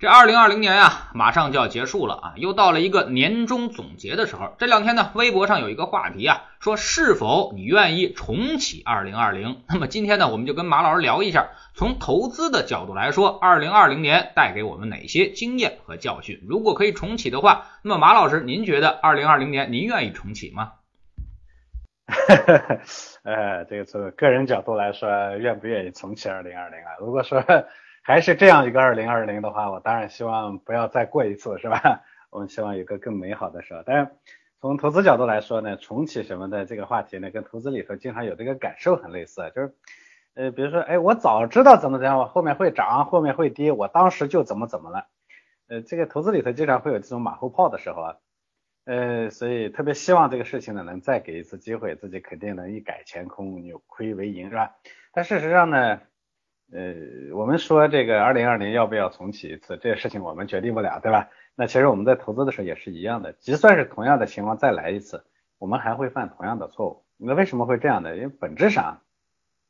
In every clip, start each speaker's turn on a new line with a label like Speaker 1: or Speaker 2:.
Speaker 1: 这二零二零年啊，马上就要结束了啊，又到了一个年终总结的时候。这两天呢，微博上有一个话题啊，说是否你愿意重启二零二零？那么今天呢，我们就跟马老师聊一下，从投资的角度来说，二零二零年带给我们哪些经验和教训？如果可以重启的话，那么马老师，您觉得二零二零年您愿意重启吗？
Speaker 2: 呃，这个从个人角度来说，愿不愿意重启二零二零啊？如果说。还是这样一个二零二零的话，我当然希望不要再过一次，是吧？我们希望有个更美好的时候。但是从投资角度来说呢，重启什么的这个话题呢，跟投资里头经常有这个感受很类似，就是呃，比如说，哎，我早知道怎么怎样，我后面会涨，后面会跌，我当时就怎么怎么了。呃，这个投资里头经常会有这种马后炮的时候啊，呃，所以特别希望这个事情呢能再给一次机会，自己肯定能一改乾坤，扭亏为盈，是吧？但事实上呢？呃，我们说这个二零二零要不要重启一次，这个事情我们决定不了，对吧？那其实我们在投资的时候也是一样的，就算是同样的情况再来一次，我们还会犯同样的错误。那为什么会这样呢？因为本质上，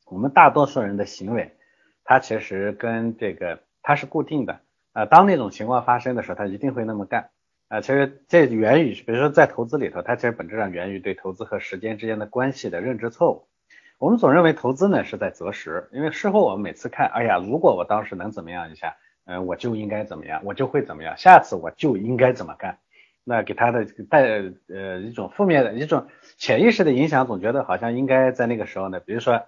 Speaker 2: 我们大多数人的行为，它其实跟这个它是固定的。呃，当那种情况发生的时候，它一定会那么干。啊，其实这源于，比如说在投资里头，它其实本质上源于对投资和时间之间的关系的认知错误。我们总认为投资呢是在择时，因为事后我们每次看，哎呀，如果我当时能怎么样一下，嗯，我就应该怎么样，我就会怎么样，下次我就应该怎么干。那给他的带呃一种负面的一种潜意识的影响，总觉得好像应该在那个时候呢，比如说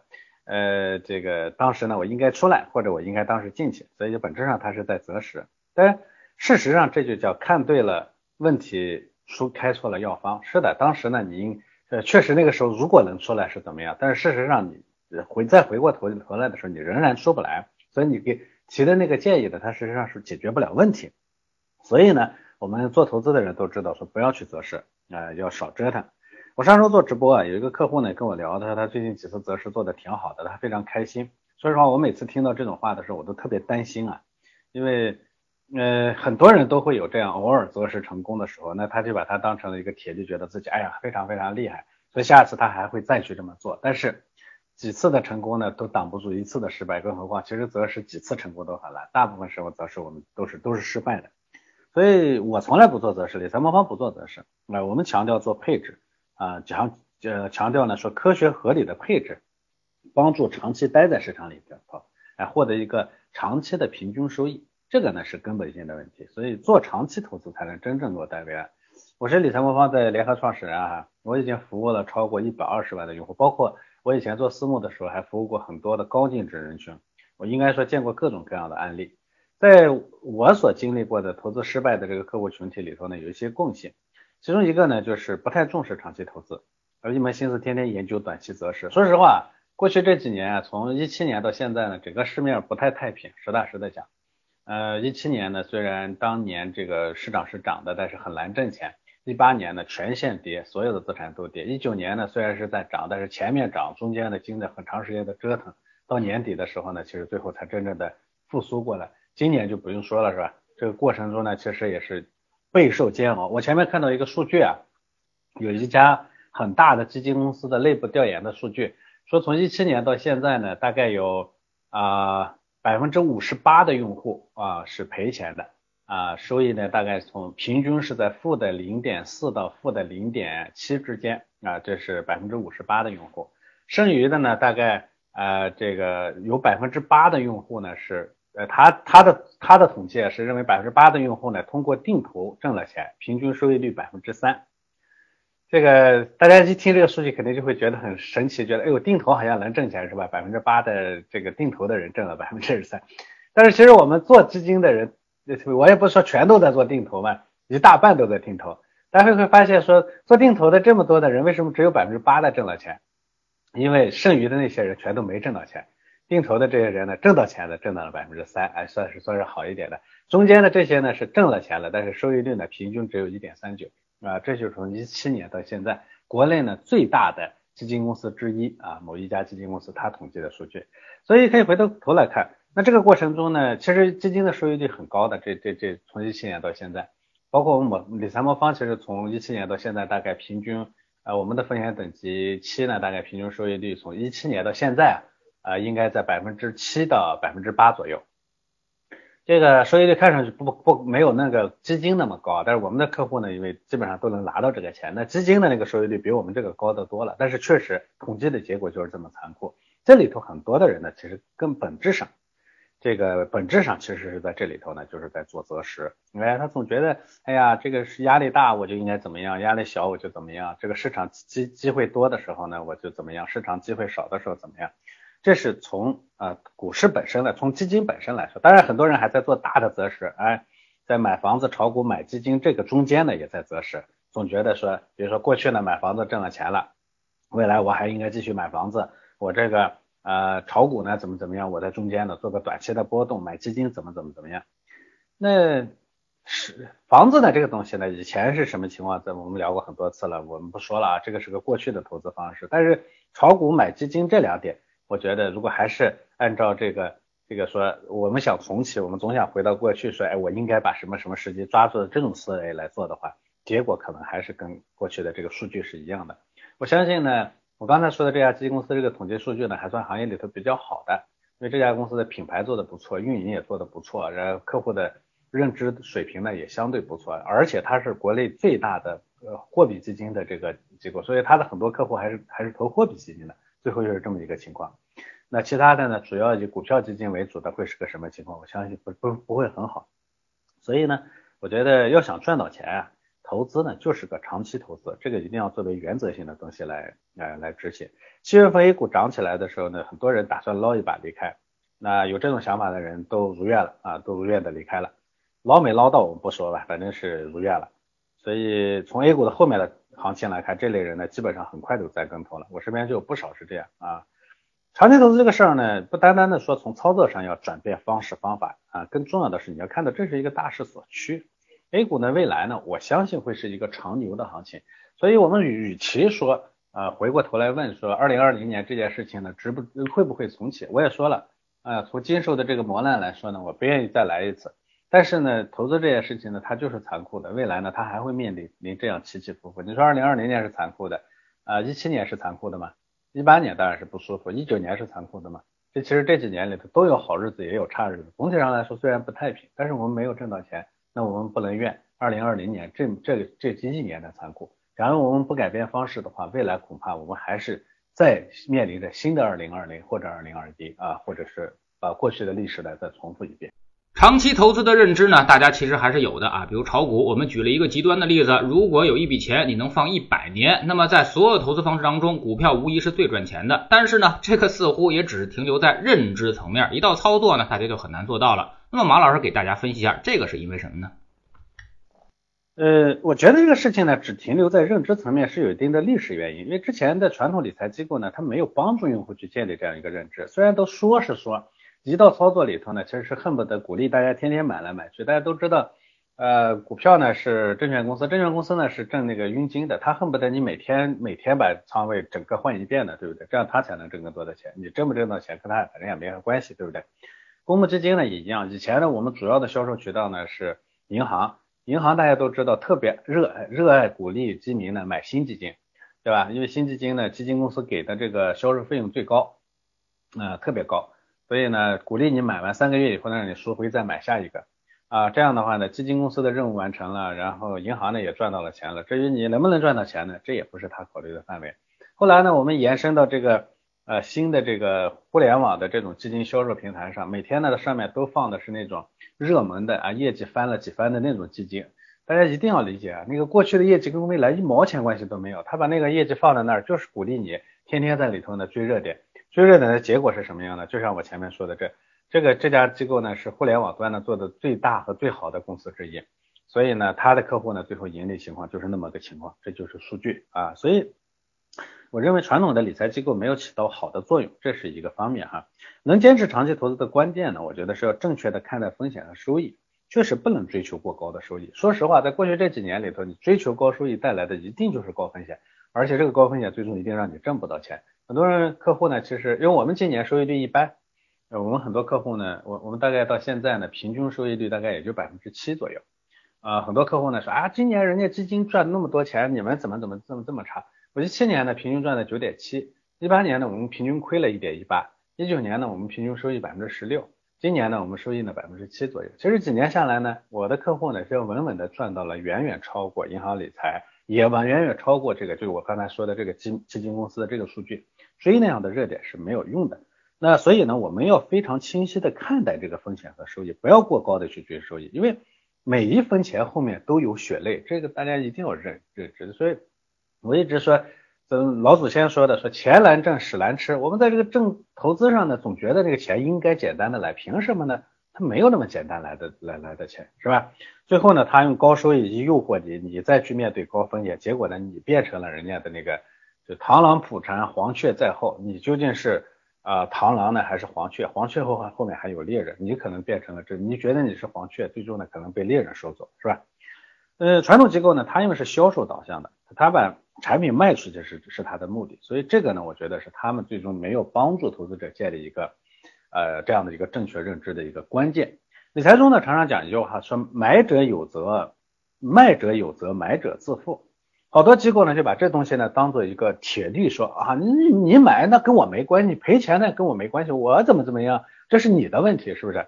Speaker 2: 呃这个当时呢我应该出来，或者我应该当时进去，所以就本质上他是在择时。但事实上这就叫看对了问题，出开错了药方。是的，当时呢你应。呃，确实那个时候如果能出来是怎么样，但是事实上你回再回过头头来的时候，你仍然出不来，所以你给提的那个建议呢，它实际上是解决不了问题。所以呢，我们做投资的人都知道说不要去择时啊，要少折腾。我上周做直播啊，有一个客户呢跟我聊，他说他最近几次择时做的挺好的，他非常开心。说实话，我每次听到这种话的时候，我都特别担心啊，因为。呃，很多人都会有这样偶尔择时成功的时候，那他就把它当成了一个铁，就觉得自己哎呀非常非常厉害，所以下次他还会再去这么做。但是几次的成功呢，都挡不住一次的失败，更何况其实择时几次成功都很难，大部分时候择时我们都是都是失败的。所以我从来不做择时，理财魔方不做择时。那我们强调做配置啊，强呃强调呢说科学合理的配置，帮助长期待在市场里边头，来获得一个长期的平均收益。这个呢是根本性的问题，所以做长期投资才能真正落袋为安。我是理财魔方的联合创始人啊，我已经服务了超过一百二十万的用户，包括我以前做私募的时候还服务过很多的高净值人群，我应该说见过各种各样的案例。在我所经历过的投资失败的这个客户群体里头呢，有一些共性，其中一个呢就是不太重视长期投资，而一门心思天天研究短期择时。说实话，过去这几年啊，从一七年到现在呢，整个市面不太太平，实打实的讲。呃，一七年呢，虽然当年这个市场是涨的，但是很难挣钱。一八年呢，全线跌，所有的资产都跌。一九年呢，虽然是在涨，但是前面涨，中间呢经历很长时间的折腾，到年底的时候呢，其实最后才真正的复苏过来。今年就不用说了，是吧？这个过程中呢，其实也是备受煎熬。我前面看到一个数据啊，有一家很大的基金公司的内部调研的数据，说从一七年到现在呢，大概有啊。百分之五十八的用户啊是赔钱的。啊，收益呢大概从平均是在负的零点四到负的零点七之间。啊，这是百分之五十八的用户，剩余的呢大概呃这个有百分之八的用户呢是呃他他的他的统计是认为百分之八的用户呢通过定投挣了钱，平均收益率百分之三。这个大家一听这个数据，肯定就会觉得很神奇，觉得哎呦定投好像能挣钱是吧？百分之八的这个定投的人挣了百分之二十三，但是其实我们做基金的人，我也不说全都在做定投嘛，一大半都在定投。大家会发现说做定投的这么多的人，为什么只有百分之八的挣了钱？因为剩余的那些人全都没挣到钱。定投的这些人呢，挣到钱的挣到了百分之三，哎，算是算是好一点的。中间的这些呢是挣了钱了，但是收益率呢平均只有一点三九。啊，这就是从一七年到现在，国内呢最大的基金公司之一啊，某一家基金公司它统计的数据，所以可以回头头来看，那这个过程中呢，其实基金的收益率很高的，这这这从一七年到现在，包括我们理财魔方，其实从一七年到现在大概平均，呃，我们的风险等级七呢，大概平均收益率从一七年到现在啊，应该在百分之七到百分之八左右。这个收益率看上去不不没有那个基金那么高，但是我们的客户呢，因为基本上都能拿到这个钱，那基金的那个收益率比我们这个高得多了。但是确实统计的结果就是这么残酷。这里头很多的人呢，其实更本质上，这个本质上其实是在这里头呢，就是在做择时。哎，他总觉得，哎呀，这个是压力大，我就应该怎么样；压力小，我就怎么样。这个市场机机会多的时候呢，我就怎么样；市场机会少的时候怎么样。这是从呃股市本身的，从基金本身来说，当然很多人还在做大的择时，哎，在买房子、炒股、买基金这个中间呢，也在择时，总觉得说，比如说过去呢买房子挣了钱了，未来我还应该继续买房子，我这个呃炒股呢怎么怎么样，我在中间呢做个短期的波动，买基金怎么怎么怎么样，那是房子呢这个东西呢，以前是什么情况？在我们聊过很多次了，我们不说了啊，这个是个过去的投资方式，但是炒股买基金这两点。我觉得，如果还是按照这个这个说，我们想重启，我们总想回到过去，说，哎，我应该把什么什么时机抓住的这种思维来做的话，结果可能还是跟过去的这个数据是一样的。我相信呢，我刚才说的这家基金公司这个统计数据呢，还算行业里头比较好的，因为这家公司的品牌做的不错，运营也做的不错，然后客户的认知水平呢也相对不错，而且它是国内最大的呃货币基金的这个机构，所以它的很多客户还是还是投货币基金的。最后就是这么一个情况。那其他的呢，主要以股票基金为主的会是个什么情况？我相信不不不会很好。所以呢，我觉得要想赚到钱啊，投资呢就是个长期投资，这个一定要作为原则性的东西来来来执行。七月份 A 股涨起来的时候呢，很多人打算捞一把离开。那有这种想法的人都如愿了啊，都如愿的离开了。捞没捞到我们不说吧，反正是如愿了。所以从 A 股的后面的行情来看，这类人呢基本上很快就栽跟头了。我身边就有不少是这样啊。长期投资这个事儿呢，不单单的说从操作上要转变方式方法啊，更重要的是你要看到这是一个大势所趋。A 股呢未来呢，我相信会是一个长牛的行情。所以我们与其说呃回过头来问说二零二零年这件事情呢，值不会不会重启？我也说了啊，从经受的这个磨难来说呢，我不愿意再来一次。但是呢，投资这件事情呢，它就是残酷的。未来呢，它还会面临临这样起起伏伏。你说二零二零年是残酷的啊，一七年是残酷的吗？一八年当然是不舒服，一九年是残酷的嘛。这其实这几年里头都有好日子，也有差日子。总体上来说，虽然不太平，但是我们没有挣到钱，那我们不能怨二零二零年这这这几几年的残酷。假如我们不改变方式的话，未来恐怕我们还是在面临着新的二零二零或者二零二一啊，或者是把过去的历史来再重复一遍。
Speaker 1: 长期投资的认知呢，大家其实还是有的啊。比如炒股，我们举了一个极端的例子，如果有一笔钱你能放一百年，那么在所有投资方式当中，股票无疑是最赚钱的。但是呢，这个似乎也只是停留在认知层面，一到操作呢，大家就很难做到了。那么马老师给大家分析一下，这个是因为什么呢？
Speaker 2: 呃，我觉得这个事情呢，只停留在认知层面是有一定的历史原因，因为之前的传统理财机构呢，它没有帮助用户去建立这样一个认知，虽然都说是说。一到操作里头呢，其实是恨不得鼓励大家天天买来买去。大家都知道，呃，股票呢是证券公司，证券公司呢是挣那个佣金的，他恨不得你每天每天把仓位整个换一遍的，对不对？这样他才能挣更多的钱。你挣不挣到钱，跟他反正也没啥关系，对不对？公募基金呢也一样，以前呢我们主要的销售渠道呢是银行，银行大家都知道特别热热爱鼓励基民呢买新基金，对吧？因为新基金呢基金公司给的这个销售费用最高，啊特别高。所以呢，鼓励你买完三个月以后呢，让你赎回再买下一个啊，这样的话呢，基金公司的任务完成了，然后银行呢也赚到了钱了。至于你能不能赚到钱呢，这也不是他考虑的范围。后来呢，我们延伸到这个呃新的这个互联网的这种基金销售平台上，每天呢上面都放的是那种热门的啊，业绩翻了几番的那种基金。大家一定要理解啊，那个过去的业绩跟未来一毛钱关系都没有，他把那个业绩放在那儿，就是鼓励你天天在里头呢追热点。追热点的结果是什么样的？就像我前面说的，这这个这家机构呢是互联网端呢做的最大和最好的公司之一，所以呢，他的客户呢最后盈利情况就是那么个情况，这就是数据啊。所以我认为传统的理财机构没有起到好的作用，这是一个方面哈。能坚持长期投资的关键呢，我觉得是要正确的看待风险和收益，确实不能追求过高的收益。说实话，在过去这几年里头，你追求高收益带来的一定就是高风险，而且这个高风险最终一定让你挣不到钱。很多人客户呢，其实因为我们今年收益率一般，呃，我们很多客户呢，我我们大概到现在呢，平均收益率大概也就百分之七左右。啊，很多客户呢说啊，今年人家基金赚那么多钱，你们怎么怎么这么这么差？我一七年呢平均赚了九点七，一八年呢我们平均亏了一点一八，一九年呢我们平均收益百分之十六，今年呢我们收益呢百分之七左右。其实几年下来呢，我的客户呢是稳稳的赚到了远远超过银行理财，也完远远超过这个就是我刚才说的这个基基金公司的这个数据，追那样的热点是没有用的。那所以呢，我们要非常清晰的看待这个风险和收益，不要过高的去追收益，因为每一分钱后面都有血泪，这个大家一定要认认知。所以我一直说，嗯，老祖先说的，说钱难挣，屎难吃。我们在这个挣投资上呢，总觉得这个钱应该简单的来，凭什么呢？它没有那么简单来的来来的钱，是吧？最后呢，他用高收益去诱惑你，你再去面对高风险，结果呢，你变成了人家的那个，螳螂捕蝉，黄雀在后，你究竟是？啊，螳螂呢还是黄雀？黄雀后后面还有猎人，你可能变成了这，你觉得你是黄雀，最终呢可能被猎人收走，是吧？呃，传统机构呢，它因为是销售导向的，它把产品卖出去是是它的目的，所以这个呢，我觉得是他们最终没有帮助投资者建立一个呃这样的一个正确认知的一个关键。理财中呢，常常讲一句话，说买者有责，卖者有责，买者自负。好多机构呢就把这东西呢当做一个铁律，说啊你你买那跟我没关系，赔钱那跟我没关系，我怎么怎么样，这是你的问题，是不是？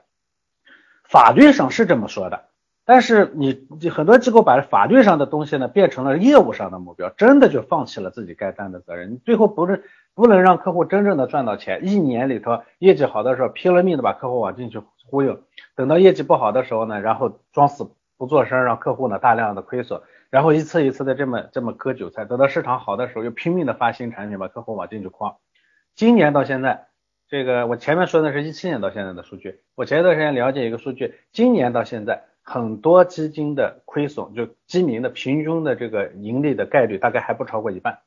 Speaker 2: 法律上是这么说的，但是你很多机构把法律上的东西呢变成了业务上的目标，真的就放弃了自己该担的责任，你最后不是不能让客户真正的赚到钱，一年里头业绩好的时候拼了命的把客户往进去忽悠，等到业绩不好的时候呢，然后装死不做声，让客户呢大量的亏损。然后一次一次的这么这么割韭菜，等到市场好的时候又拼命的发新产品，把客户往进去诓。今年到现在，这个我前面说的是一七年到现在的数据，我前一段时间了解一个数据，今年到现在很多基金的亏损，就基民的平均的这个盈利的概率大概还不超过一半，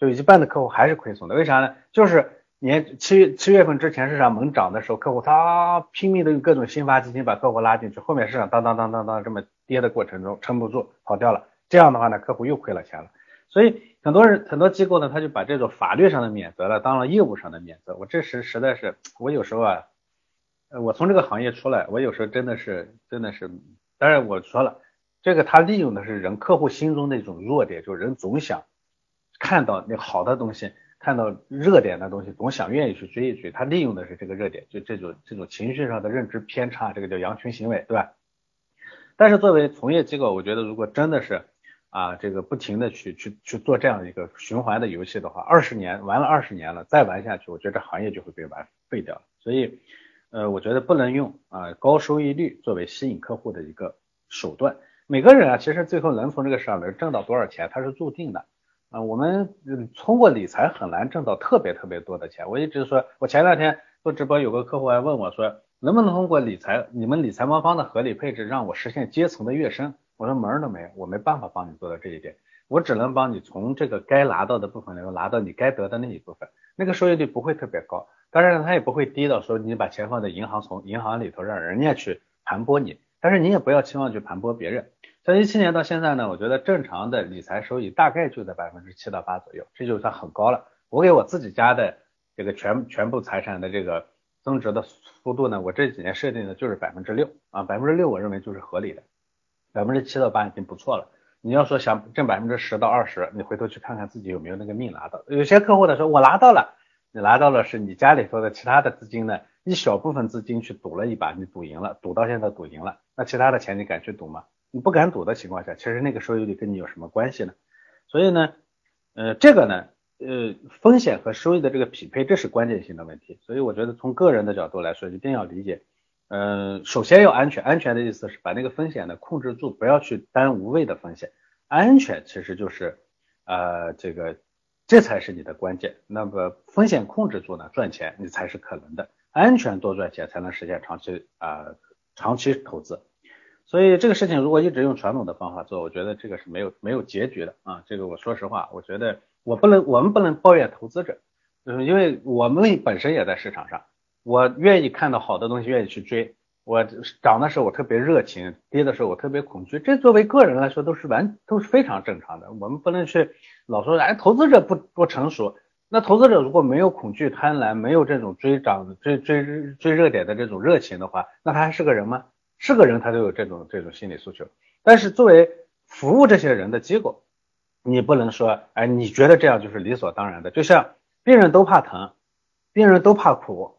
Speaker 2: 就一半的客户还是亏损的。为啥呢？就是年七七月份之前市场猛涨的时候，客户他拼命的用各种新发基金把客户拉进去，后面市场当当当当当这么跌的过程中撑不住跑掉了。这样的话呢，客户又亏了钱了，所以很多人很多机构呢，他就把这种法律上的免责了当了业务上的免责。我这时实在是，我有时候啊，我从这个行业出来，我有时候真的是真的是，当然我说了，这个他利用的是人客户心中的一种弱点，就是人总想看到那好的东西，看到热点的东西，总想愿意去追一追，他利用的是这个热点，就这种这种情绪上的认知偏差，这个叫羊群行为，对吧？但是作为从业机构，我觉得如果真的是啊，这个不停的去去去做这样一个循环的游戏的话，二十年玩了二十年了，再玩下去，我觉得这行业就会被玩废掉。所以，呃，我觉得不能用啊高收益率作为吸引客户的一个手段。每个人啊，其实最后能从这个市场能挣到多少钱，他是注定的啊。我们通过理财很难挣到特别特别多的钱。我一直说，我前两天做直播，有个客户还问我说，能不能通过理财，你们理财魔方的合理配置，让我实现阶层的跃升？我说门儿都没有，我没办法帮你做到这一点，我只能帮你从这个该拿到的部分里头拿到你该得的那一部分，那个收益率不会特别高，当然它也不会低到说你把钱放在银行，从银行里头让人家去盘剥你，但是你也不要期望去盘剥别人。从一七年到现在呢，我觉得正常的理财收益大概就在百分之七到八左右，这就算很高了。我给我自己家的这个全全部财产的这个增值的速度呢，我这几年设定的就是百分之六啊，百分之六我认为就是合理的。百分之七到八已经不错了。你要说想挣百分之十到二十，你回头去看看自己有没有那个命拿到。有些客户呢说，我拿到了，你拿到了是你家里头的其他的资金呢，一小部分资金去赌了一把，你赌赢了，赌到现在赌赢了，那其他的钱你敢去赌吗？你不敢赌的情况下，其实那个收益率跟你有什么关系呢？所以呢，呃，这个呢，呃，风险和收益的这个匹配，这是关键性的问题。所以我觉得从个人的角度来说，一定要理解。嗯，首先要安全，安全的意思是把那个风险呢控制住，不要去担无谓的风险。安全其实就是呃这个，这才是你的关键。那么风险控制住呢，赚钱你才是可能的。安全多赚钱才能实现长期啊长期投资。所以这个事情如果一直用传统的方法做，我觉得这个是没有没有结局的啊。这个我说实话，我觉得我不能我们不能抱怨投资者，就是因为我们本身也在市场上。我愿意看到好的东西，愿意去追。我涨的时候我特别热情，跌的时候我特别恐惧。这作为个人来说都是完都是非常正常的。我们不能去老说哎，投资者不不成熟。那投资者如果没有恐惧、贪婪，没有这种追涨、追追追热点的这种热情的话，那他还是个人吗？是个人，他都有这种这种心理诉求。但是作为服务这些人的机构，你不能说，哎，你觉得这样就是理所当然的。就像病人都怕疼，病人都怕苦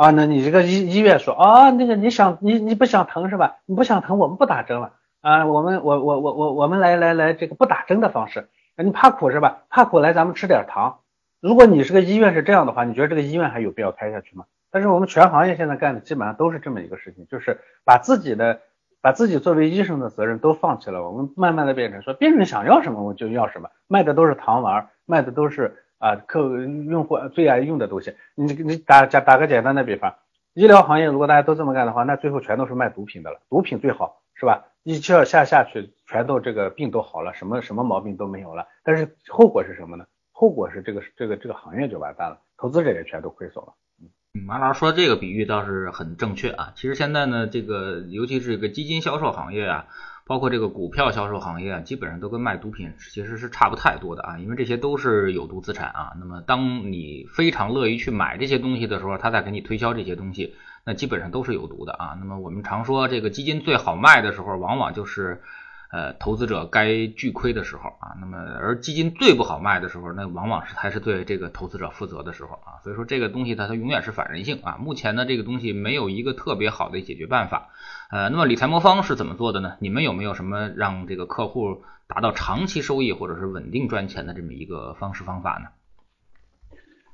Speaker 2: 啊，那你这个医医院说啊，那个你想你你不想疼是吧？你不想疼，我们不打针了啊，我们我我我我我们来来来这个不打针的方式。你怕苦是吧？怕苦来咱们吃点糖。如果你是个医院是这样的话，你觉得这个医院还有必要开下去吗？但是我们全行业现在干的基本上都是这么一个事情，就是把自己的把自己作为医生的责任都放弃了。我们慢慢的变成说，病人想要什么我就要什么，卖的都是糖丸，卖的都是啊客用户最爱用的东西。你你打打打个简单的比方，医疗行业如果大家都这么干的话，那最后全都是卖毒品的了。毒品最好是吧？一气下下去，全都这个病都好了，什么什么毛病都没有了。但是后果是什么呢？后果是这个这个这个行业就完蛋了，投资者也全都亏损了。
Speaker 1: 嗯，马老师说这个比喻倒是很正确啊。其实现在呢，这个尤其是这个基金销售行业啊，包括这个股票销售行业啊，基本上都跟卖毒品其实是差不太多的啊，因为这些都是有毒资产啊。那么当你非常乐于去买这些东西的时候，他再给你推销这些东西。那基本上都是有毒的啊。那么我们常说这个基金最好卖的时候，往往就是呃投资者该巨亏的时候啊。那么而基金最不好卖的时候，那往往是还是对这个投资者负责的时候啊。所以说这个东西它它永远是反人性啊。目前呢这个东西没有一个特别好的解决办法。呃，那么理财魔方是怎么做的呢？你们有没有什么让这个客户达到长期收益或者是稳定赚钱的这么一个方式方法呢？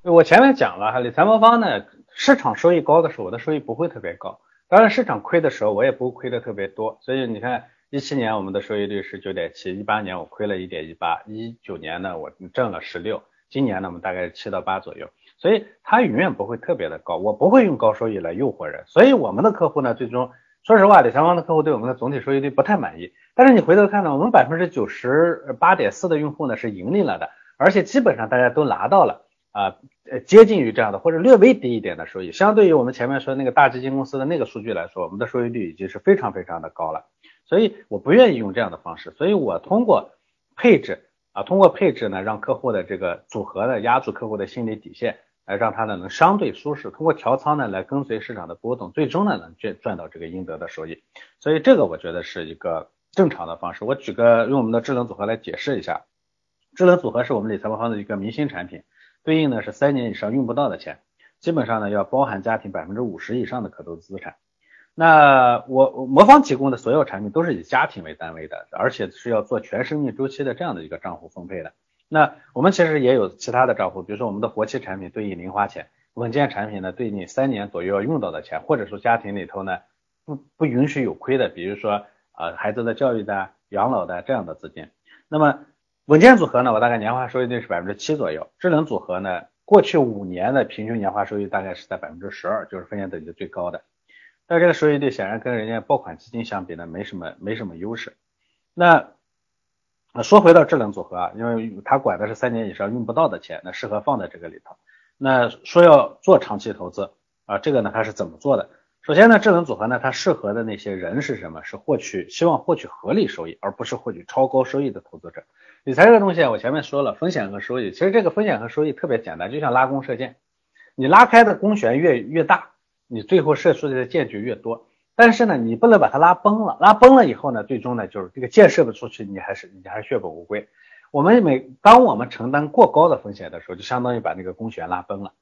Speaker 2: 我前面讲了哈，理财魔方呢。市场收益高的时候，我的收益不会特别高。当然，市场亏的时候，我也不会亏的特别多。所以你看，一七年我们的收益率是九点七，一八年我亏了一点一八，一九年呢我挣了十六，今年呢我们大概是七到八左右。所以它永远不会特别的高。我不会用高收益来诱惑人。所以我们的客户呢，最终说实话，理财方的客户对我们的总体收益率不太满意。但是你回头看呢，我们百分之九十八点四的用户呢是盈利了的，而且基本上大家都拿到了。啊，接近于这样的或者略微低一点的收益，相对于我们前面说那个大基金公司的那个数据来说，我们的收益率已经是非常非常的高了。所以我不愿意用这样的方式，所以我通过配置啊，通过配置呢，让客户的这个组合呢压住客户的心理底线，来让他呢能相对舒适，通过调仓呢来跟随市场的波动，最终呢能赚赚到这个应得的收益。所以这个我觉得是一个正常的方式。我举个用我们的智能组合来解释一下，智能组合是我们理财魔方的一个明星产品。对应呢是三年以上用不到的钱，基本上呢要包含家庭百分之五十以上的可投资资产。那我魔方提供的所有产品都是以家庭为单位的，而且是要做全生命周期的这样的一个账户分配的。那我们其实也有其他的账户，比如说我们的活期产品对应零花钱，稳健产品呢对应三年左右要用到的钱，或者说家庭里头呢不不允许有亏的，比如说呃孩子的教育的、养老的这样的资金。那么稳健组合呢，我大概年化收益率是百分之七左右。智能组合呢，过去五年的平均年化收益大概是在百分之十二，就是风险等级最高的。但这个收益率显然跟人家爆款基金相比呢，没什么没什么优势。那说回到智能组合啊，因为它管的是三年以上用不到的钱，那适合放在这个里头。那说要做长期投资啊，这个呢它是怎么做的？首先呢，智能组合呢，它适合的那些人是什么？是获取希望获取合理收益，而不是获取超高收益的投资者。理财这个东西，我前面说了风险和收益，其实这个风险和收益特别简单，就像拉弓射箭，你拉开的弓弦越越大，你最后射出的箭就越多。但是呢，你不能把它拉崩了，拉崩了以后呢，最终呢就是这个箭射不出去，你还是你还是血本无归。我们每当我们承担过高的风险的时候，就相当于把那个弓弦拉崩了。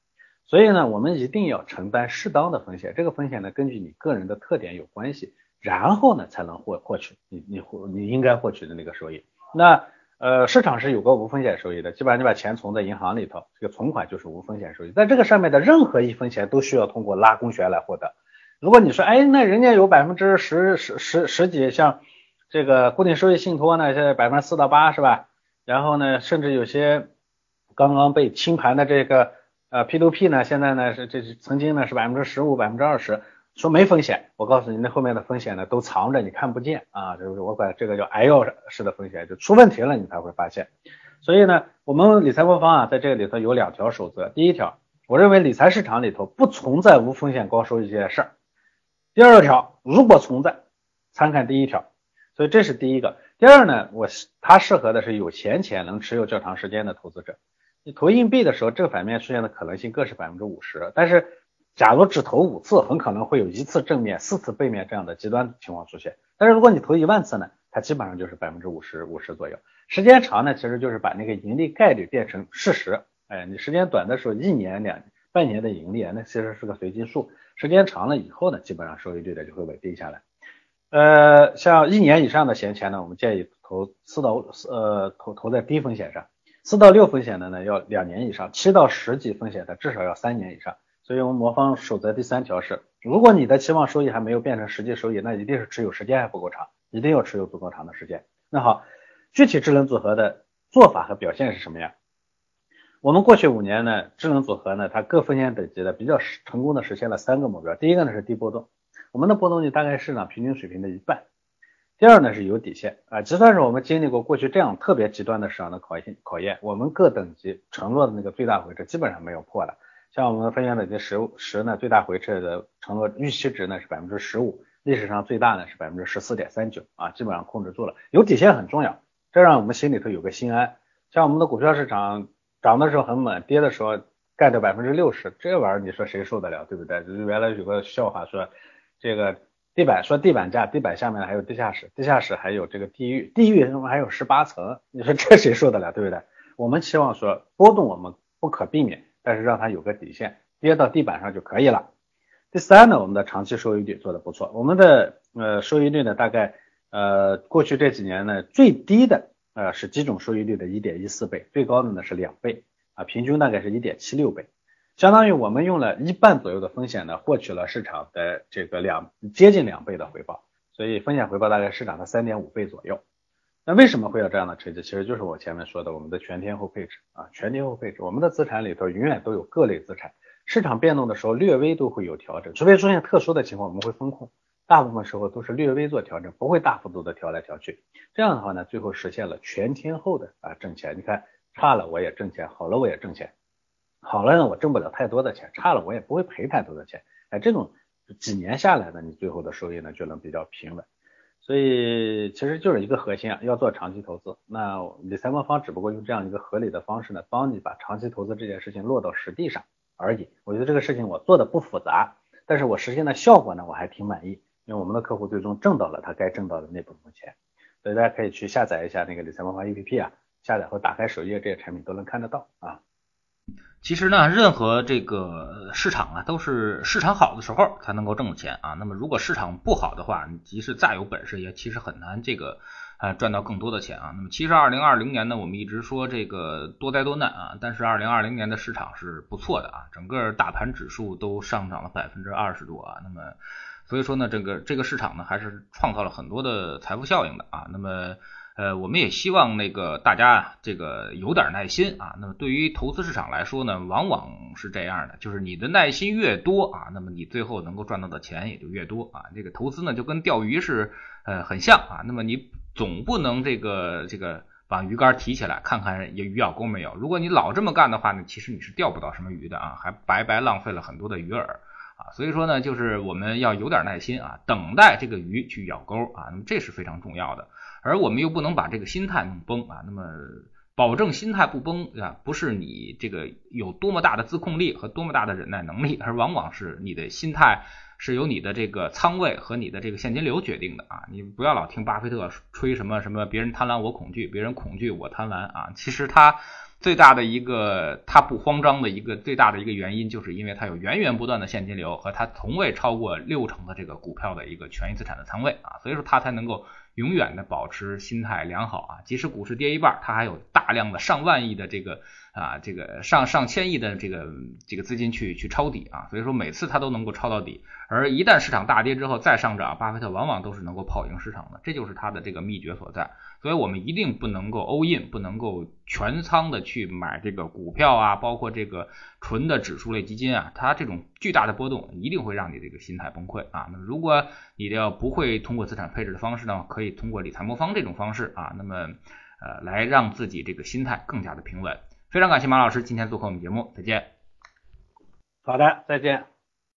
Speaker 2: 所以呢，我们一定要承担适当的风险，这个风险呢根据你个人的特点有关系，然后呢才能获获取你你获你应该获取的那个收益。那呃，市场是有个无风险收益的，基本上你把钱存在银行里头，这个存款就是无风险收益。在这个上面的任何一分钱都需要通过拉弓弦来获得。如果你说，哎，那人家有百分之十十十十几，像这个固定收益信托呢，现在百分之四到八是吧？然后呢，甚至有些刚刚被清盘的这个呃 P to P 呢，现在呢是这曾经呢是百分之十五、百分之二十。说没风险，我告诉你，那后面的风险呢都藏着，你看不见啊，就是我管这个叫挨药式的风险，就出问题了你才会发现。所以呢，我们理财官方啊，在这个里头有两条守则。第一条，我认为理财市场里头不存在无风险高收益这件事儿。第二条，如果存在，参看第一条。所以这是第一个。第二呢，我它适合的是有闲钱能持有较长时间的投资者。你投硬币的时候，正反面出现的可能性各是百分之五十。但是，假如只投五次，很可能会有一次正面、四次背面这样的极端情况出现。但是如果你投一万次呢，它基本上就是百分之五十五十左右。时间长呢，其实就是把那个盈利概率变成事实。哎，你时间短的时候，一年两半年的盈利，那其实是个随机数。时间长了以后呢，基本上收益率呢就会稳定下来。呃，像一年以上的闲钱呢，我们建议投四到呃投投在低风险上，四到六风险的呢要两年以上，七到十级风险的至少要三年以上。所以我们魔方守则第三条是，如果你的期望收益还没有变成实际收益，那一定是持有时间还不够长，一定要持有足够长的时间。那好，具体智能组合的做法和表现是什么呀？我们过去五年呢，智能组合呢，它各风险等级的比较成功的实现了三个目标。第一个呢是低波动，我们的波动率大概市场平均水平的一半。第二呢是有底线啊，就算是我们经历过过去这样特别极端的市场的考验考验，我们各等级承诺的那个最大回撤基本上没有破的。像我们的风险等级十十呢，最大回撤的承诺预期值呢是百分之十五，历史上最大呢是百分之十四点三九啊，基本上控制住了。有底线很重要，这让我们心里头有个心安。像我们的股票市场。涨的时候很猛，跌的时候干掉百分之六十，这玩意儿你说谁受得了，对不对？原来有个笑话说，这个地板说地板价，地板下面还有地下室，地下室还有这个地狱，地狱什么还有十八层，你说这谁受得了，对不对？我们期望说波动我们不可避免，但是让它有个底线，跌到地板上就可以了。第三呢，我们的长期收益率做的不错，我们的呃收益率呢大概呃过去这几年呢最低的。呃，是基准收益率的一点一四倍，最高的呢是两倍啊，平均大概是一点七六倍，相当于我们用了一半左右的风险呢，获取了市场的这个两接近两倍的回报，所以风险回报大概市场的三点五倍左右。那为什么会有这样的成绩？其实就是我前面说的，我们的全天候配置啊，全天候配置，我们的资产里头永远都有各类资产，市场变动的时候略微都会有调整，除非出现特殊的情况，我们会风控。大部分时候都是略微做调整，不会大幅度的调来调去。这样的话呢，最后实现了全天候的啊挣钱。你看，差了我也挣钱，好了我也挣钱。好了呢，我挣不了太多的钱，差了我也不会赔太多的钱。哎，这种几年下来呢，你最后的收益呢就能比较平稳。所以其实就是一个核心啊，要做长期投资。那理财魔方只不过用这样一个合理的方式呢，帮你把长期投资这件事情落到实地上而已。我觉得这个事情我做的不复杂，但是我实现的效果呢，我还挺满意。因为我们的客户最终挣到了他该挣到的那部分钱，所以大家可以去下载一下那个理财魔方 APP 啊，下载后打开首页，这些产品都能看得到啊。
Speaker 1: 其实呢，任何这个市场啊，都是市场好的时候才能够挣钱啊。那么如果市场不好的话，你即使再有本事，也其实很难这个啊赚到更多的钱啊。那么其实二零二零年呢，我们一直说这个多灾多难啊，但是二零二零年的市场是不错的啊，整个大盘指数都上涨了百分之二十多啊。那么所以说呢，这个这个市场呢，还是创造了很多的财富效应的啊。那么，呃，我们也希望那个大家，这个有点耐心啊。那么对于投资市场来说呢，往往是这样的，就是你的耐心越多啊，那么你最后能够赚到的钱也就越多啊。这个投资呢，就跟钓鱼是呃很像啊。那么你总不能这个这个把鱼竿提起来看看有鱼咬钩没有。如果你老这么干的话呢，其实你是钓不到什么鱼的啊，还白白浪费了很多的鱼饵。啊，所以说呢，就是我们要有点耐心啊，等待这个鱼去咬钩啊，那么这是非常重要的。而我们又不能把这个心态弄崩啊，那么保证心态不崩啊，不是你这个有多么大的自控力和多么大的忍耐能力，而往往是你的心态是由你的这个仓位和你的这个现金流决定的啊。你不要老听巴菲特吹什么什么别人贪婪我恐惧，别人恐惧我贪婪啊，其实他。最大的一个他不慌张的一个最大的一个原因，就是因为他有源源不断的现金流和他从未超过六成的这个股票的一个权益资产的仓位啊，所以说他才能够永远的保持心态良好啊，即使股市跌一半，它还有大量的上万亿的这个啊这个上上千亿的这个这个资金去去抄底啊，所以说每次它都能够抄到底，而一旦市场大跌之后再上涨，巴菲特往往都是能够跑赢市场的，这就是他的这个秘诀所在。所以我们一定不能够 all in，不能够全仓的去买这个股票啊，包括这个纯的指数类基金啊，它这种巨大的波动一定会让你这个心态崩溃啊。那么如果你要不会通过资产配置的方式呢，可以通过理财魔方这种方式啊，那么呃来让自己这个心态更加的平稳。非常感谢马老师今天做客我们节目，再见。
Speaker 2: 好的，再见。